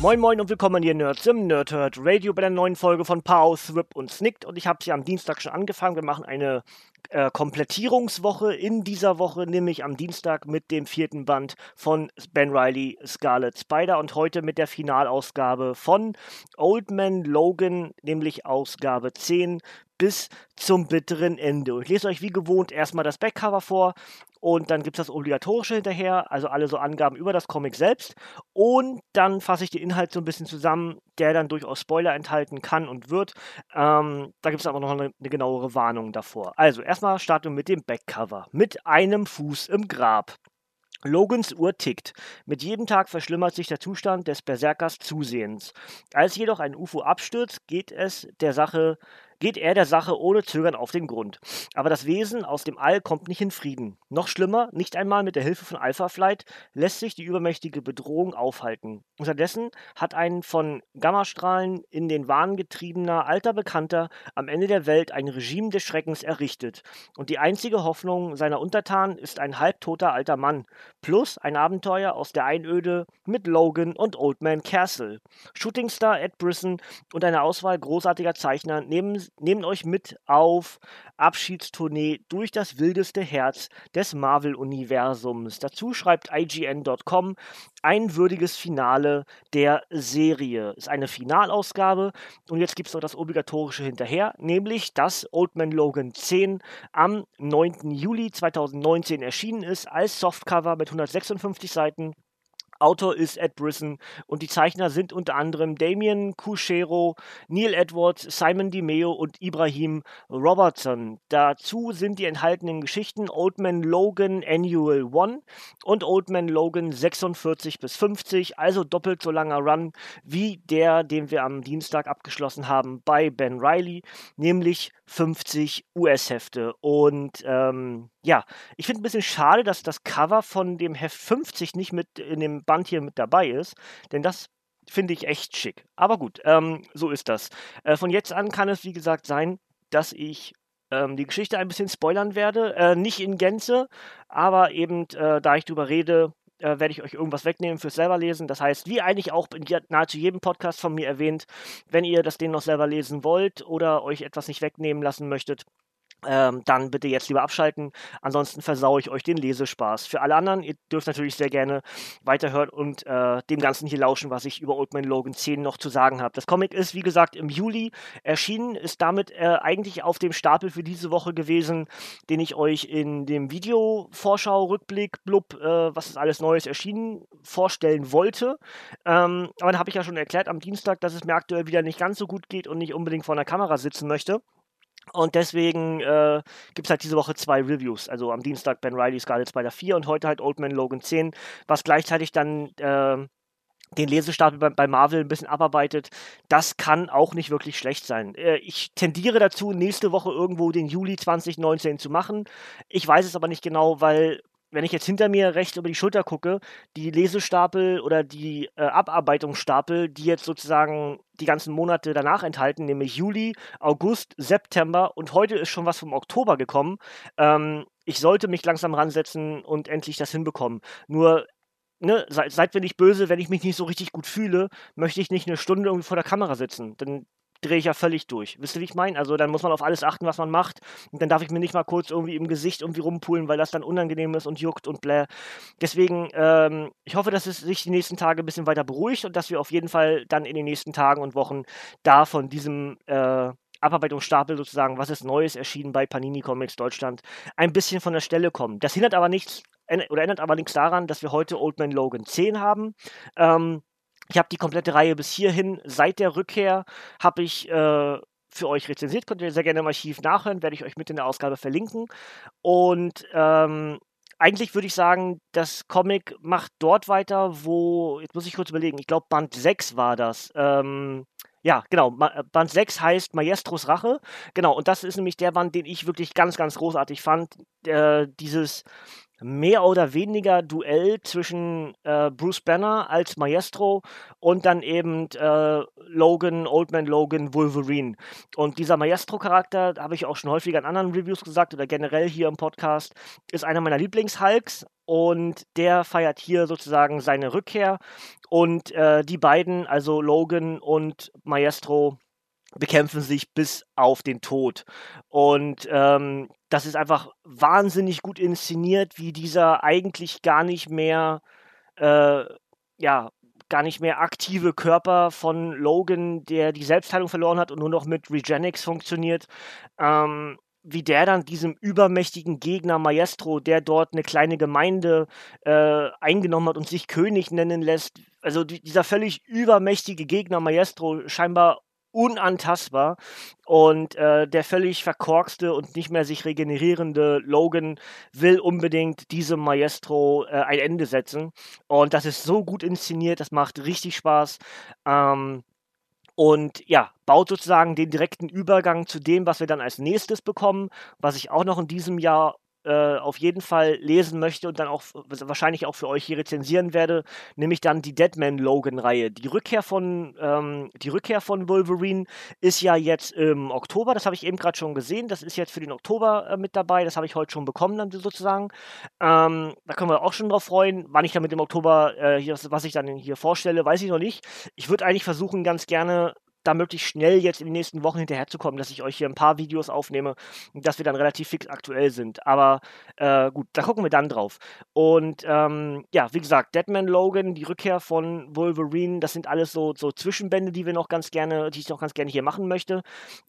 Moin Moin und willkommen ihr Nerds im Nerdhurt Radio bei der neuen Folge von Pause, Rip und Snicked und ich habe sie am Dienstag schon angefangen. Wir machen eine äh, Komplettierungswoche in dieser Woche, nämlich am Dienstag mit dem vierten Band von Ben Riley Scarlet Spider und heute mit der Finalausgabe von Old Man Logan, nämlich Ausgabe 10 bis zum bitteren Ende. Und ich lese euch wie gewohnt erstmal das Backcover vor und dann gibt es das Obligatorische hinterher, also alle so Angaben über das Comic selbst. Und dann fasse ich den Inhalt so ein bisschen zusammen, der dann durchaus Spoiler enthalten kann und wird. Ähm, da gibt es aber noch eine, eine genauere Warnung davor. Also erstmal starten wir mit dem Backcover. Mit einem Fuß im Grab. Logans Uhr tickt. Mit jedem Tag verschlimmert sich der Zustand des Berserkers zusehends. Als jedoch ein UFO abstürzt, geht es der Sache geht er der Sache ohne Zögern auf den Grund. Aber das Wesen aus dem All kommt nicht in Frieden. Noch schlimmer, nicht einmal mit der Hilfe von Alpha Flight lässt sich die übermächtige Bedrohung aufhalten. Unterdessen hat ein von Gammastrahlen in den Wahn getriebener alter Bekannter am Ende der Welt ein Regime des Schreckens errichtet. Und die einzige Hoffnung seiner Untertanen ist ein halbtoter alter Mann, plus ein Abenteuer aus der Einöde mit Logan und Old Man Castle. Shootingstar Ed Brisson und eine Auswahl großartiger Zeichner nehmen nehmen euch mit auf Abschiedstournee durch das wildeste Herz des Marvel-Universums. Dazu schreibt IGN.com ein würdiges Finale der Serie. Ist eine Finalausgabe und jetzt gibt es noch das obligatorische hinterher, nämlich dass Old Man Logan 10 am 9. Juli 2019 erschienen ist als Softcover mit 156 Seiten Autor ist Ed Brisson und die Zeichner sind unter anderem Damien Cushero, Neil Edwards, Simon DiMeo und Ibrahim Robertson. Dazu sind die enthaltenen Geschichten Old Man Logan Annual 1 und Old Man Logan 46 bis 50, also doppelt so langer Run wie der, den wir am Dienstag abgeschlossen haben bei Ben Riley, nämlich 50 US-Hefte. Und ähm, ja, ich finde ein bisschen schade, dass das Cover von dem Heft 50 nicht mit in dem Band hier mit dabei ist, denn das finde ich echt schick. Aber gut, ähm, so ist das. Äh, von jetzt an kann es, wie gesagt, sein, dass ich ähm, die Geschichte ein bisschen spoilern werde. Äh, nicht in Gänze, aber eben, äh, da ich drüber rede, äh, werde ich euch irgendwas wegnehmen fürs selber lesen. Das heißt, wie eigentlich auch in nahezu jedem Podcast von mir erwähnt, wenn ihr das Ding noch selber lesen wollt oder euch etwas nicht wegnehmen lassen möchtet, ähm, dann bitte jetzt lieber abschalten. Ansonsten versaue ich euch den Lesespaß. Für alle anderen, ihr dürft natürlich sehr gerne weiterhören und äh, dem Ganzen hier lauschen, was ich über Old Man Logan 10 noch zu sagen habe. Das Comic ist, wie gesagt, im Juli erschienen, ist damit äh, eigentlich auf dem Stapel für diese Woche gewesen, den ich euch in dem Video-Vorschau-Rückblick, blub, äh, was ist alles Neues erschienen, vorstellen wollte. Ähm, aber da habe ich ja schon erklärt am Dienstag, dass es mir aktuell wieder nicht ganz so gut geht und nicht unbedingt vor einer Kamera sitzen möchte. Und deswegen äh, gibt es halt diese Woche zwei Reviews. Also am Dienstag Ben Riley Scarlet Spider 4 und heute halt Old Man Logan 10, was gleichzeitig dann äh, den Lesestapel bei, bei, Marvel ein bisschen abarbeitet. Das kann auch nicht wirklich schlecht sein. Äh, ich tendiere dazu, nächste Woche irgendwo den Juli 2019 zu machen. Ich weiß es aber nicht genau, weil wenn ich jetzt hinter mir rechts über die Schulter gucke, die Lesestapel oder die äh, Abarbeitungsstapel, die jetzt sozusagen die ganzen Monate danach enthalten, nämlich Juli, August, September und heute ist schon was vom Oktober gekommen. Ähm, ich sollte mich langsam ransetzen und endlich das hinbekommen. Nur Ne, seid, seid mir nicht böse, wenn ich mich nicht so richtig gut fühle, möchte ich nicht eine Stunde irgendwie vor der Kamera sitzen. Dann drehe ich ja völlig durch. Wisst ihr, wie ich meine? Also dann muss man auf alles achten, was man macht. Und dann darf ich mir nicht mal kurz irgendwie im Gesicht irgendwie rumpulen, weil das dann unangenehm ist und juckt und bläh. Deswegen, ähm, ich hoffe, dass es sich die nächsten Tage ein bisschen weiter beruhigt und dass wir auf jeden Fall dann in den nächsten Tagen und Wochen da von diesem äh, Abarbeitungsstapel sozusagen, was ist Neues erschienen bei Panini Comics Deutschland, ein bisschen von der Stelle kommen. Das hindert aber nichts, oder ändert aber nichts daran, dass wir heute Old Man Logan 10 haben. Ähm, ich habe die komplette Reihe bis hierhin, seit der Rückkehr, habe ich äh, für euch rezensiert. Könnt ihr sehr gerne im Archiv nachhören, werde ich euch mit in der Ausgabe verlinken. Und ähm, eigentlich würde ich sagen, das Comic macht dort weiter, wo, jetzt muss ich kurz überlegen, ich glaube Band 6 war das. Ähm, ja, genau. Ma Band 6 heißt Maestros Rache. Genau, und das ist nämlich der Band, den ich wirklich ganz, ganz großartig fand. Äh, dieses mehr oder weniger Duell zwischen äh, Bruce Banner als Maestro und dann eben äh, Logan, Oldman Logan, Wolverine. Und dieser Maestro-Charakter, habe ich auch schon häufiger in anderen Reviews gesagt oder generell hier im Podcast, ist einer meiner Lieblings-Hulks und der feiert hier sozusagen seine Rückkehr. Und äh, die beiden, also Logan und Maestro, bekämpfen sich bis auf den Tod. Und ähm, das ist einfach wahnsinnig gut inszeniert, wie dieser eigentlich gar nicht mehr, äh, ja, gar nicht mehr aktive Körper von Logan, der die Selbstheilung verloren hat und nur noch mit Regenix funktioniert, ähm, wie der dann diesem übermächtigen Gegner Maestro, der dort eine kleine Gemeinde äh, eingenommen hat und sich König nennen lässt, also dieser völlig übermächtige Gegner Maestro scheinbar unantastbar und äh, der völlig verkorkste und nicht mehr sich regenerierende Logan will unbedingt diesem Maestro äh, ein Ende setzen und das ist so gut inszeniert, das macht richtig Spaß. Ähm, und ja, baut sozusagen den direkten Übergang zu dem, was wir dann als nächstes bekommen, was ich auch noch in diesem Jahr äh, auf jeden Fall lesen möchte und dann auch wahrscheinlich auch für euch hier rezensieren werde, nämlich dann die Deadman Logan Reihe. Die Rückkehr von ähm, die Rückkehr von Wolverine ist ja jetzt im Oktober, das habe ich eben gerade schon gesehen, das ist jetzt für den Oktober äh, mit dabei, das habe ich heute schon bekommen dann sozusagen. Ähm, da können wir auch schon drauf freuen, wann ich dann mit dem Oktober äh, hier, was ich dann hier vorstelle, weiß ich noch nicht. Ich würde eigentlich versuchen ganz gerne da möglichst schnell jetzt in den nächsten Wochen hinterherzukommen, dass ich euch hier ein paar Videos aufnehme und dass wir dann relativ fix aktuell sind. Aber äh, gut, da gucken wir dann drauf. Und ähm, ja, wie gesagt, Deadman Logan, die Rückkehr von Wolverine, das sind alles so, so Zwischenbände, die wir noch ganz gerne, die ich noch ganz gerne hier machen möchte.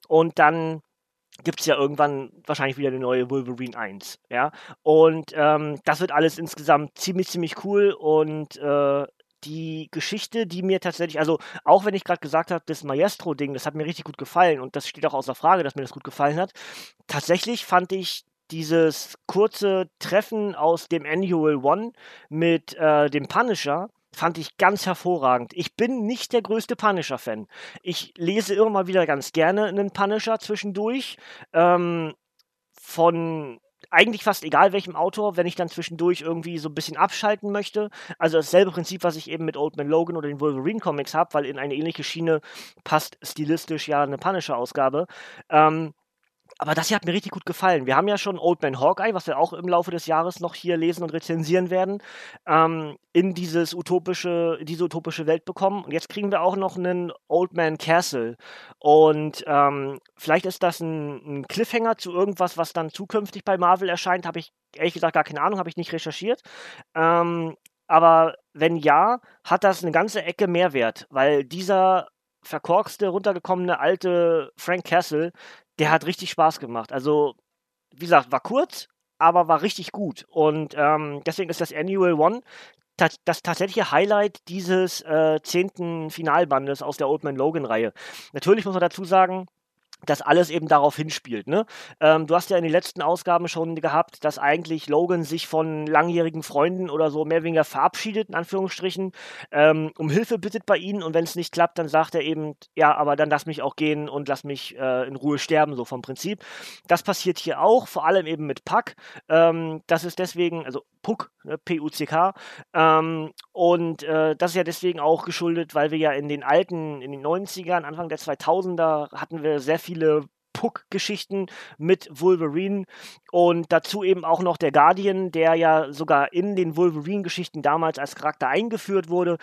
Und dann gibt es ja irgendwann wahrscheinlich wieder eine neue Wolverine 1, ja. Und ähm, das wird alles insgesamt ziemlich, ziemlich cool und äh, die Geschichte, die mir tatsächlich, also auch wenn ich gerade gesagt habe, das Maestro-Ding, das hat mir richtig gut gefallen und das steht auch außer Frage, dass mir das gut gefallen hat. Tatsächlich fand ich dieses kurze Treffen aus dem Annual One mit äh, dem Punisher fand ich ganz hervorragend. Ich bin nicht der größte Punisher-Fan. Ich lese immer mal wieder ganz gerne einen Punisher zwischendurch. Ähm, von eigentlich fast egal welchem Autor, wenn ich dann zwischendurch irgendwie so ein bisschen abschalten möchte. Also dasselbe Prinzip, was ich eben mit Old Man Logan oder den Wolverine Comics habe, weil in eine ähnliche Schiene passt stilistisch ja eine Punisher-Ausgabe. Ähm, aber das hier hat mir richtig gut gefallen. Wir haben ja schon Old Man Hawkeye, was wir auch im Laufe des Jahres noch hier lesen und rezensieren werden, ähm, in dieses utopische, diese utopische Welt bekommen. Und jetzt kriegen wir auch noch einen Old Man Castle. Und ähm, vielleicht ist das ein, ein, Cliffhanger zu irgendwas, was dann zukünftig bei Marvel erscheint. Habe ich ehrlich gesagt gar keine Ahnung, habe ich nicht recherchiert. Ähm, aber wenn ja, hat das eine ganze Ecke Mehrwert, weil dieser verkorkste, runtergekommene alte Frank Castle, der hat richtig Spaß gemacht. Also, wie gesagt, war kurz, aber war richtig gut. Und ähm, deswegen ist das Annual One das tatsächliche Highlight dieses äh, zehnten Finalbandes aus der Old Man Logan Reihe. Natürlich muss man dazu sagen, dass alles eben darauf hinspielt. Ne? Ähm, du hast ja in den letzten Ausgaben schon gehabt, dass eigentlich Logan sich von langjährigen Freunden oder so mehr oder weniger verabschiedet, in Anführungsstrichen, ähm, um Hilfe bittet bei ihnen und wenn es nicht klappt, dann sagt er eben, ja, aber dann lass mich auch gehen und lass mich äh, in Ruhe sterben, so vom Prinzip. Das passiert hier auch, vor allem eben mit Puck. Ähm, das ist deswegen, also Puck, ne, P-U-C-K. Ähm, und äh, das ist ja deswegen auch geschuldet, weil wir ja in den alten, in den 90ern, Anfang der 2000er hatten wir sehr viele Puck-Geschichten mit Wolverine und dazu eben auch noch der Guardian, der ja sogar in den Wolverine-Geschichten damals als Charakter eingeführt wurde.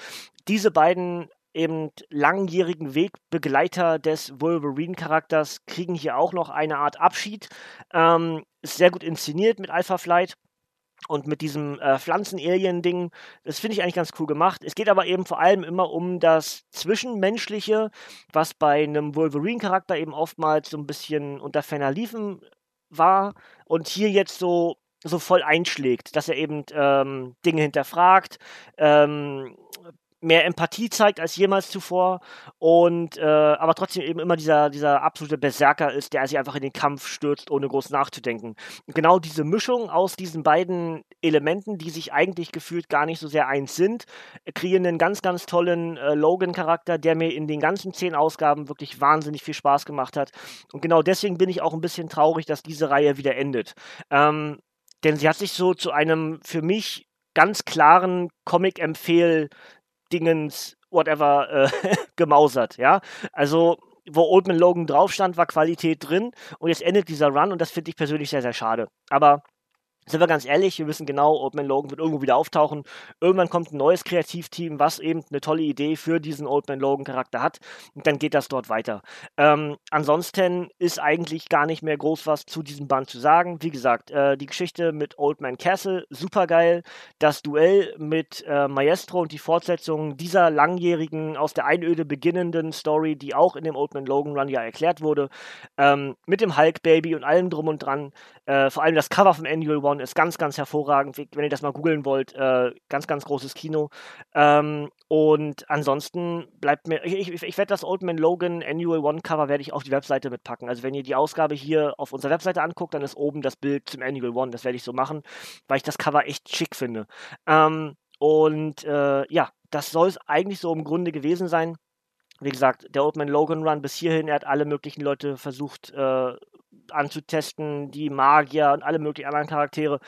Diese beiden eben langjährigen Wegbegleiter des Wolverine-Charakters kriegen hier auch noch eine Art Abschied. Ähm, ist sehr gut inszeniert mit Alpha Flight und mit diesem äh, Pflanzen-Alien-Ding, das finde ich eigentlich ganz cool gemacht. Es geht aber eben vor allem immer um das Zwischenmenschliche, was bei einem Wolverine-Charakter eben oftmals so ein bisschen unter ferner Liefen war und hier jetzt so, so voll einschlägt, dass er eben ähm, Dinge hinterfragt, ähm, mehr Empathie zeigt als jemals zuvor und äh, aber trotzdem eben immer dieser, dieser absolute Berserker ist, der sich einfach in den Kampf stürzt, ohne groß nachzudenken. Genau diese Mischung aus diesen beiden Elementen, die sich eigentlich gefühlt gar nicht so sehr eins sind, kreieren einen ganz, ganz tollen äh, Logan-Charakter, der mir in den ganzen zehn Ausgaben wirklich wahnsinnig viel Spaß gemacht hat. Und genau deswegen bin ich auch ein bisschen traurig, dass diese Reihe wieder endet. Ähm, denn sie hat sich so zu einem für mich ganz klaren Comic-Empfehl Dingens, whatever, äh, gemausert, ja. Also, wo Old Man Logan drauf stand, war Qualität drin und jetzt endet dieser Run und das finde ich persönlich sehr, sehr schade. Aber sind wir ganz ehrlich, wir wissen genau, Old Man Logan wird irgendwo wieder auftauchen. Irgendwann kommt ein neues Kreativteam, was eben eine tolle Idee für diesen Old Man Logan Charakter hat. Und dann geht das dort weiter. Ähm, ansonsten ist eigentlich gar nicht mehr groß was zu diesem Band zu sagen. Wie gesagt, äh, die Geschichte mit Old Man Castle, super geil. Das Duell mit äh, Maestro und die Fortsetzung dieser langjährigen, aus der Einöde beginnenden Story, die auch in dem Old Man Logan Run ja erklärt wurde. Ähm, mit dem Hulk Baby und allem drum und dran. Äh, vor allem das Cover vom Annual One ist ganz, ganz hervorragend. Wenn ihr das mal googeln wollt, äh, ganz, ganz großes Kino. Ähm, und ansonsten bleibt mir, ich, ich, ich werde das Old Man Logan Annual One Cover werde ich auf die Webseite mitpacken. Also wenn ihr die Ausgabe hier auf unserer Webseite anguckt, dann ist oben das Bild zum Annual One. Das werde ich so machen, weil ich das Cover echt schick finde. Ähm, und äh, ja, das soll es eigentlich so im Grunde gewesen sein wie gesagt, der Old Man Logan Run bis hierhin, er hat alle möglichen Leute versucht äh, anzutesten, die Magier und alle möglichen anderen Charaktere,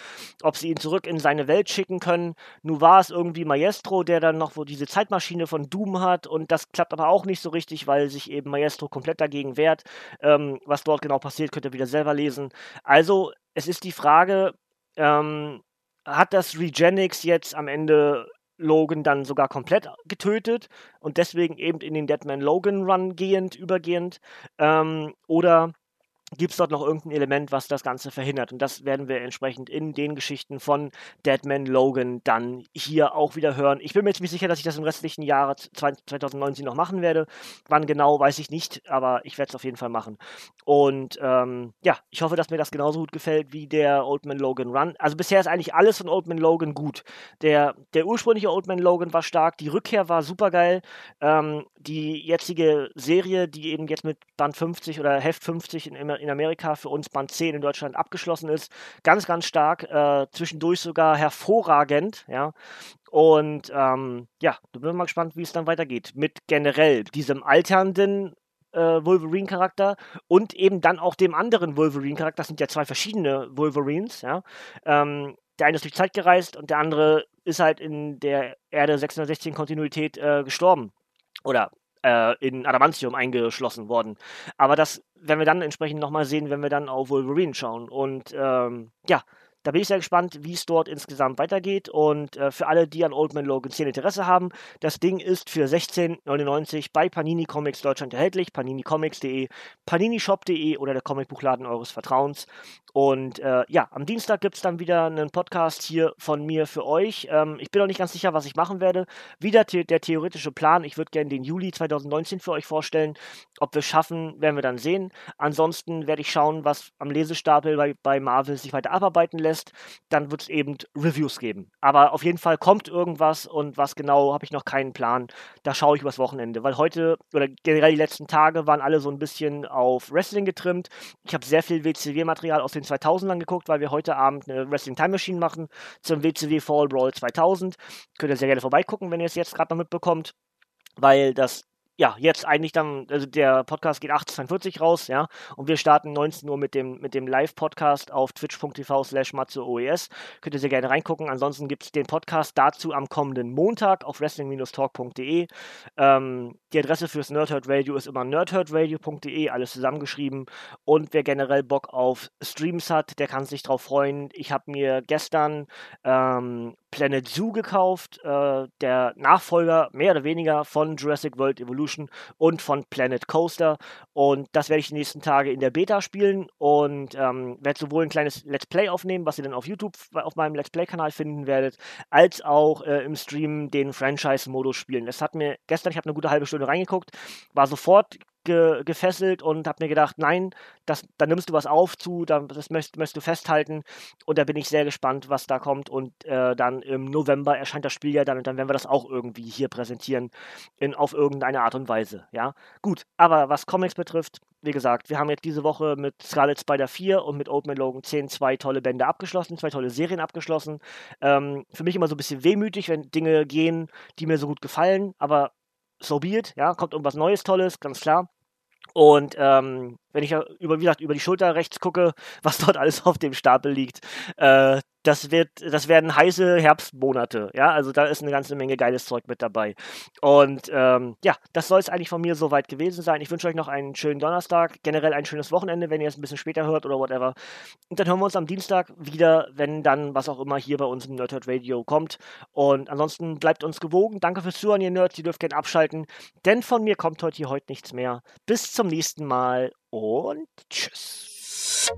ob sie ihn zurück in seine Welt schicken können. Nun war es irgendwie Maestro, der dann noch wo diese Zeitmaschine von Doom hat und das klappt aber auch nicht so richtig, weil sich eben Maestro komplett dagegen wehrt. Ähm, was dort genau passiert, könnt ihr wieder selber lesen. Also, es ist die Frage, ähm, hat das Regenix jetzt am Ende Logan dann sogar komplett getötet und deswegen eben in den Deadman Logan Run gehend, übergehend. Ähm, oder gibt es dort noch irgendein Element, was das Ganze verhindert. Und das werden wir entsprechend in den Geschichten von Deadman Logan dann hier auch wieder hören. Ich bin mir ziemlich sicher, dass ich das im restlichen Jahr 2019 noch machen werde. Wann genau, weiß ich nicht, aber ich werde es auf jeden Fall machen. Und ähm, ja, ich hoffe, dass mir das genauso gut gefällt wie der Old Man Logan Run. Also bisher ist eigentlich alles von Old Man Logan gut. Der, der ursprüngliche Old Man Logan war stark, die Rückkehr war super geil. Ähm, die jetzige Serie, die eben jetzt mit Band 50 oder Heft 50 in, in Amerika, für uns Band 10 in Deutschland abgeschlossen ist. Ganz, ganz stark, äh, zwischendurch sogar hervorragend, ja. Und ähm, ja, da bin ich mal gespannt, wie es dann weitergeht. Mit generell diesem alternden äh, Wolverine-Charakter und eben dann auch dem anderen Wolverine-Charakter. Das sind ja zwei verschiedene Wolverines, ja. Ähm, der eine ist durch Zeit gereist und der andere ist halt in der Erde 616 Kontinuität äh, gestorben. Oder äh, in Adamantium eingeschlossen worden. Aber das werden wir dann entsprechend nochmal sehen, wenn wir dann auf Wolverine schauen. Und ähm, ja, da bin ich sehr gespannt, wie es dort insgesamt weitergeht. Und äh, für alle, die an Old Man Logan 10 Interesse haben, das Ding ist für 16,99 bei Panini Comics Deutschland erhältlich. paninicomics.de, paninishop.de oder der Comicbuchladen eures Vertrauens. Und äh, ja, am Dienstag gibt es dann wieder einen Podcast hier von mir für euch. Ähm, ich bin noch nicht ganz sicher, was ich machen werde. Wieder the der theoretische Plan. Ich würde gerne den Juli 2019 für euch vorstellen. Ob wir es schaffen, werden wir dann sehen. Ansonsten werde ich schauen, was am Lesestapel bei, bei Marvel sich weiter abarbeiten lässt dann wird es eben Reviews geben. Aber auf jeden Fall kommt irgendwas und was genau, habe ich noch keinen Plan. Da schaue ich übers Wochenende, weil heute oder generell die letzten Tage waren alle so ein bisschen auf Wrestling getrimmt. Ich habe sehr viel WCW-Material aus den 2000ern geguckt, weil wir heute Abend eine Wrestling Time Machine machen zum WCW Fall Brawl 2000. Könnt ihr sehr gerne vorbeigucken, wenn ihr es jetzt gerade noch mitbekommt weil das ja, jetzt eigentlich dann, also der Podcast geht 18.42 raus, ja, und wir starten 19 Uhr mit dem, mit dem Live-Podcast auf twitch.tv slash oes Könnt ihr sehr gerne reingucken. Ansonsten gibt es den Podcast dazu am kommenden Montag auf wrestling-talk.de. Ähm, die Adresse fürs Nerdhurt Radio ist immer nerdhurtradio.de, alles zusammengeschrieben. Und wer generell Bock auf Streams hat, der kann sich drauf freuen. Ich habe mir gestern ähm, Planet Zoo gekauft, äh, der Nachfolger mehr oder weniger von Jurassic World Evolution und von Planet Coaster. Und das werde ich die nächsten Tage in der Beta spielen und ähm, werde sowohl ein kleines Let's Play aufnehmen, was ihr dann auf YouTube auf meinem Let's Play-Kanal finden werdet, als auch äh, im Stream den Franchise-Modus spielen. Es hat mir gestern, ich habe eine gute halbe Stunde reingeguckt, war sofort ge gefesselt und habe mir gedacht, nein, das, da nimmst du was auf zu, das möchtest, möchtest du festhalten. Und da bin ich sehr gespannt, was da kommt. Und äh, dann im November erscheint das Spiel ja dann und dann werden wir das auch irgendwie hier präsentieren in, auf irgendeine Art und Weise. Ja, gut. Aber was Comics betrifft, wie gesagt, wir haben jetzt diese Woche mit Scarlet Spider 4 und mit Old Man Logan 10 zwei tolle Bände abgeschlossen, zwei tolle Serien abgeschlossen. Ähm, für mich immer so ein bisschen wehmütig, wenn Dinge gehen, die mir so gut gefallen, aber so be it, ja, kommt irgendwas Neues, Tolles, ganz klar. Und ähm, wenn ich über, wie gesagt, über die Schulter rechts gucke, was dort alles auf dem Stapel liegt, äh, das wird, das werden heiße Herbstmonate, ja, also da ist eine ganze Menge geiles Zeug mit dabei. Und ähm, ja, das soll es eigentlich von mir soweit gewesen sein. Ich wünsche euch noch einen schönen Donnerstag, generell ein schönes Wochenende, wenn ihr es ein bisschen später hört oder whatever. Und dann hören wir uns am Dienstag wieder, wenn dann was auch immer hier bei uns im Nerdhurt Radio kommt. Und ansonsten bleibt uns gewogen. Danke fürs Zuhören, ihr Nerds. Ihr dürft gerne abschalten, denn von mir kommt heute hier heute nichts mehr. Bis zum nächsten Mal und tschüss.